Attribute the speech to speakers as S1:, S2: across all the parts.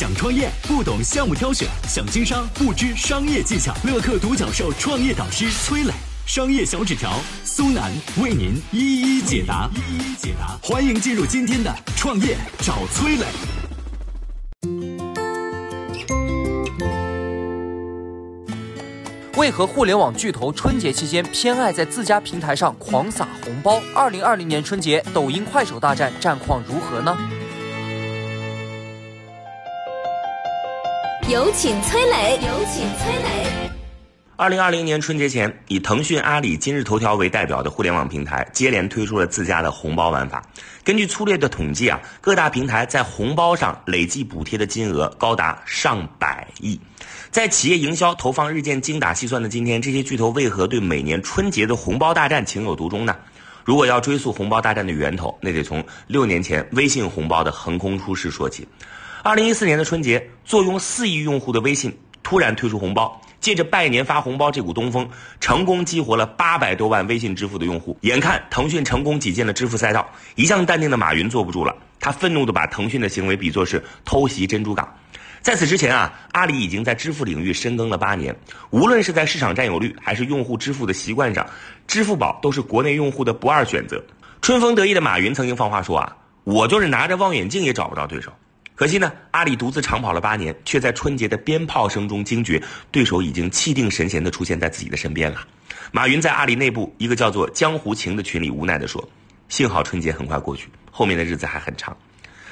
S1: 想创业不懂项目挑选，想经商不知商业技巧。乐客独角兽创业导师崔磊，商业小纸条苏南为您一一解答。一一解答，欢迎进入今天的创业找崔磊。
S2: 为何互联网巨头春节期间偏爱在自家平台上狂撒红包？二零二零年春节，抖音、快手大战战况如何呢？
S3: 有请崔磊。有请崔磊。
S4: 二零二零年春节前，以腾讯、阿里、今日头条为代表的互联网平台接连推出了自家的红包玩法。根据粗略的统计啊，各大平台在红包上累计补贴的金额高达上百亿。在企业营销投放日渐精打细算的今天，这些巨头为何对每年春节的红包大战情有独钟呢？如果要追溯红包大战的源头，那得从六年前微信红包的横空出世说起。二零一四年的春节，坐拥四亿用户的微信突然推出红包，借着拜年发红包这股东风，成功激活了八百多万微信支付的用户。眼看腾讯成功挤进了支付赛道，一向淡定的马云坐不住了，他愤怒地把腾讯的行为比作是偷袭珍珠港。在此之前啊，阿里已经在支付领域深耕了八年。无论是在市场占有率，还是用户支付的习惯上，支付宝都是国内用户的不二选择。春风得意的马云曾经放话说啊：“我就是拿着望远镜也找不到对手。”可惜呢，阿里独自长跑了八年，却在春节的鞭炮声中惊觉对手已经气定神闲地出现在自己的身边了。马云在阿里内部一个叫做“江湖情”的群里无奈地说：“幸好春节很快过去，后面的日子还很长。”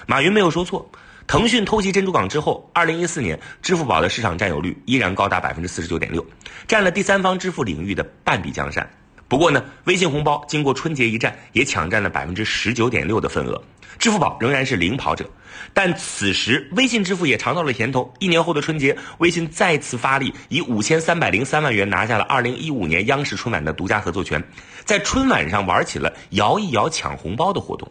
S4: 马云没有说错。腾讯偷袭珍珠港之后，二零一四年，支付宝的市场占有率依然高达百分之四十九点六，占了第三方支付领域的半壁江山。不过呢，微信红包经过春节一战，也抢占了百分之十九点六的份额，支付宝仍然是领跑者。但此时，微信支付也尝到了甜头。一年后的春节，微信再次发力，以五千三百零三万元拿下了二零一五年央视春晚的独家合作权，在春晚上玩起了摇一摇抢红包的活动。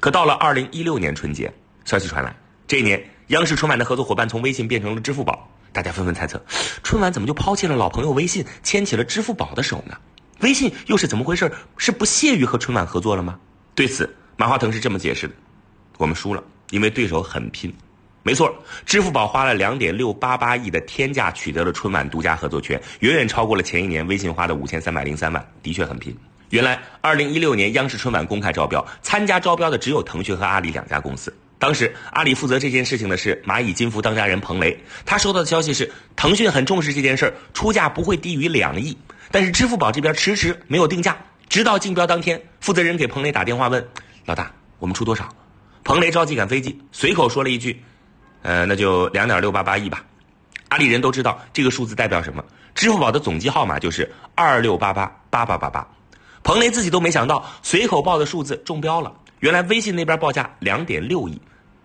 S4: 可到了二零一六年春节，消息传来。这一年，央视春晚的合作伙伴从微信变成了支付宝，大家纷纷猜测，春晚怎么就抛弃了老朋友微信，牵起了支付宝的手呢？微信又是怎么回事？是不屑于和春晚合作了吗？对此，马化腾是这么解释的：我们输了，因为对手很拼。没错，支付宝花了两点六八八亿的天价取得了春晚独家合作权，远远超过了前一年微信花的五千三百零三万，的确很拼。原来，二零一六年央视春晚公开招标，参加招标的只有腾讯和阿里两家公司。当时，阿里负责这件事情的是蚂蚁金服当家人彭雷。他收到的消息是，腾讯很重视这件事儿，出价不会低于两亿。但是支付宝这边迟迟没有定价，直到竞标当天，负责人给彭雷打电话问：“老大，我们出多少？”彭雷着急赶飞机，随口说了一句：“呃，那就两点六八八亿吧。”阿里人都知道这个数字代表什么，支付宝的总机号码就是二六八八八八八八。彭雷自己都没想到，随口报的数字中标了。原来微信那边报价两点六亿。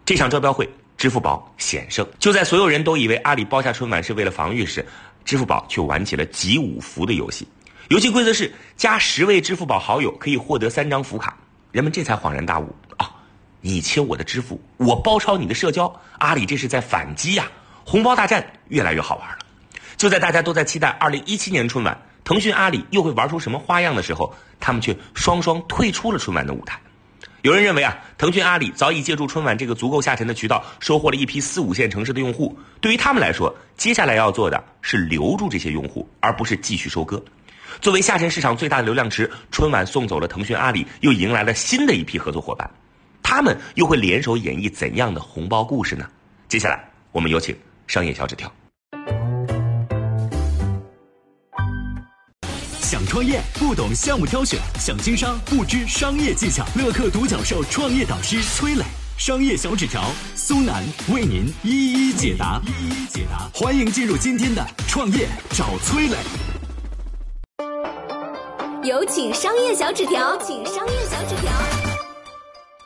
S4: 这场招标会，支付宝险胜。就在所有人都以为阿里包下春晚是为了防御时，支付宝却玩起了集五福的游戏。游戏规则是加十位支付宝好友可以获得三张福卡。人们这才恍然大悟啊！你切我的支付，我包抄你的社交，阿里这是在反击呀！红包大战越来越好玩了。就在大家都在期待二零一七年春晚，腾讯、阿里又会玩出什么花样的时候，他们却双双退出了春晚的舞台。有人认为啊，腾讯、阿里早已借助春晚这个足够下沉的渠道，收获了一批四五线城市的用户。对于他们来说，接下来要做的是留住这些用户，而不是继续收割。作为下沉市场最大的流量池，春晚送走了腾讯、阿里，又迎来了新的一批合作伙伴。他们又会联手演绎怎样的红包故事呢？接下来，我们有请商业小纸条。
S1: 创业不懂项目挑选，想经商不知商业技巧。乐客独角兽创业导师崔磊，商业小纸条苏南为您一一解答。一一解答，欢迎进入今天的创业找崔磊。
S3: 有请商业小纸条，请商业小纸条。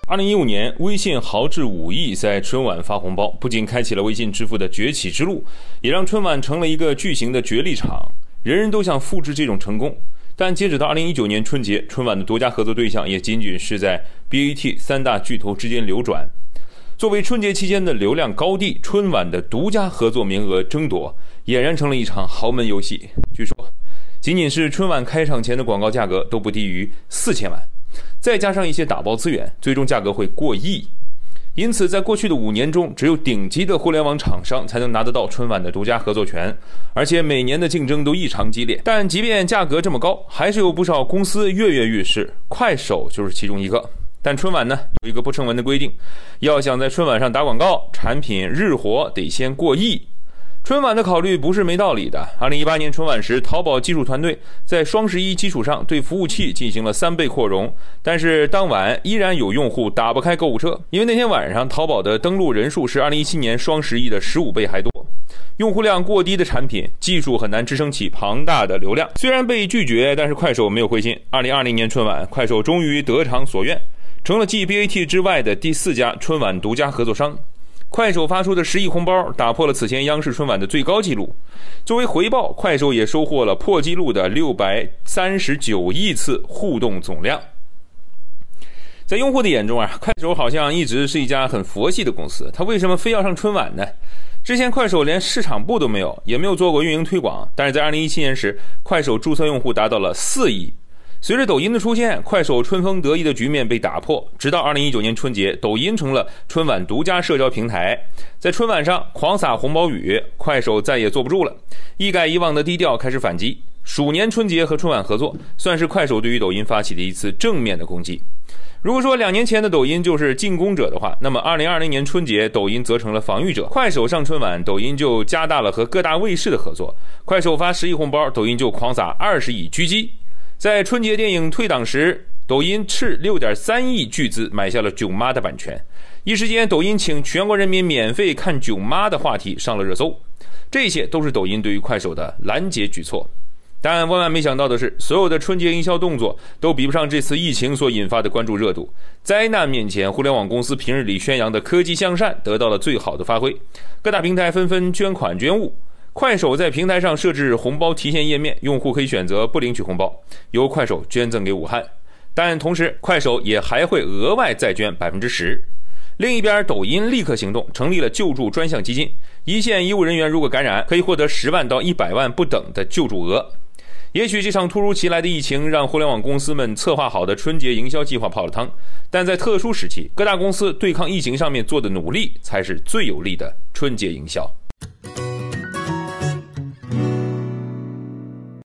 S5: 二零一五年，微信豪掷五亿在春晚发红包，不仅开启了微信支付的崛起之路，也让春晚成了一个巨型的角力场。人人都想复制这种成功，但截止到二零一九年春节，春晚的独家合作对象也仅仅是在 BAT 三大巨头之间流转。作为春节期间的流量高地，春晚的独家合作名额争夺俨然成了一场豪门游戏。据说，仅仅是春晚开场前的广告价格都不低于四千万，再加上一些打包资源，最终价格会过亿。因此，在过去的五年中，只有顶级的互联网厂商才能拿得到春晚的独家合作权，而且每年的竞争都异常激烈。但即便价格这么高，还是有不少公司跃跃欲试，快手就是其中一个。但春晚呢，有一个不成文的规定，要想在春晚上打广告，产品日活得先过亿。春晚的考虑不是没道理的。二零一八年春晚时，淘宝技术团队在双十一基础上对服务器进行了三倍扩容，但是当晚依然有用户打不开购物车，因为那天晚上淘宝的登录人数是二零一七年双十一的十五倍还多，用户量过低的产品技术很难支撑起庞大的流量。虽然被拒绝，但是快手没有灰心。二零二零年春晚，快手终于得偿所愿，成了继 BAT 之外的第四家春晚独家合作商。快手发出的十亿红包打破了此前央视春晚的最高纪录。作为回报，快手也收获了破纪录的六百三十九亿次互动总量。在用户的眼中啊，快手好像一直是一家很佛系的公司。它为什么非要上春晚呢？之前快手连市场部都没有，也没有做过运营推广。但是在二零一七年时，快手注册用户达到了四亿。随着抖音的出现，快手春风得意的局面被打破。直到二零一九年春节，抖音成了春晚独家社交平台，在春晚上狂撒红包雨，快手再也坐不住了，一改以往的低调，开始反击。鼠年春节和春晚合作，算是快手对于抖音发起的一次正面的攻击。如果说两年前的抖音就是进攻者的话，那么二零二零年春节，抖音则成了防御者。快手上春晚，抖音就加大了和各大卫视的合作。快手发十亿红包，抖音就狂撒二十亿狙击。在春节电影退档时，抖音斥六点三亿巨资买下了《囧妈》的版权，一时间，抖音请全国人民免费看《囧妈》的话题上了热搜。这些都是抖音对于快手的拦截举措。但万万没想到的是，所有的春节营销动作都比不上这次疫情所引发的关注热度。灾难面前，互联网公司平日里宣扬的科技向善得到了最好的发挥，各大平台纷纷捐款捐物。快手在平台上设置红包提现页面，用户可以选择不领取红包，由快手捐赠给武汉。但同时，快手也还会额外再捐百分之十。另一边，抖音立刻行动，成立了救助专项基金，一线医务人员如果感染，可以获得十万到一百万不等的救助额。也许这场突如其来的疫情让互联网公司们策划好的春节营销计划泡了汤，但在特殊时期，各大公司对抗疫情上面做的努力才是最有力的春节营销。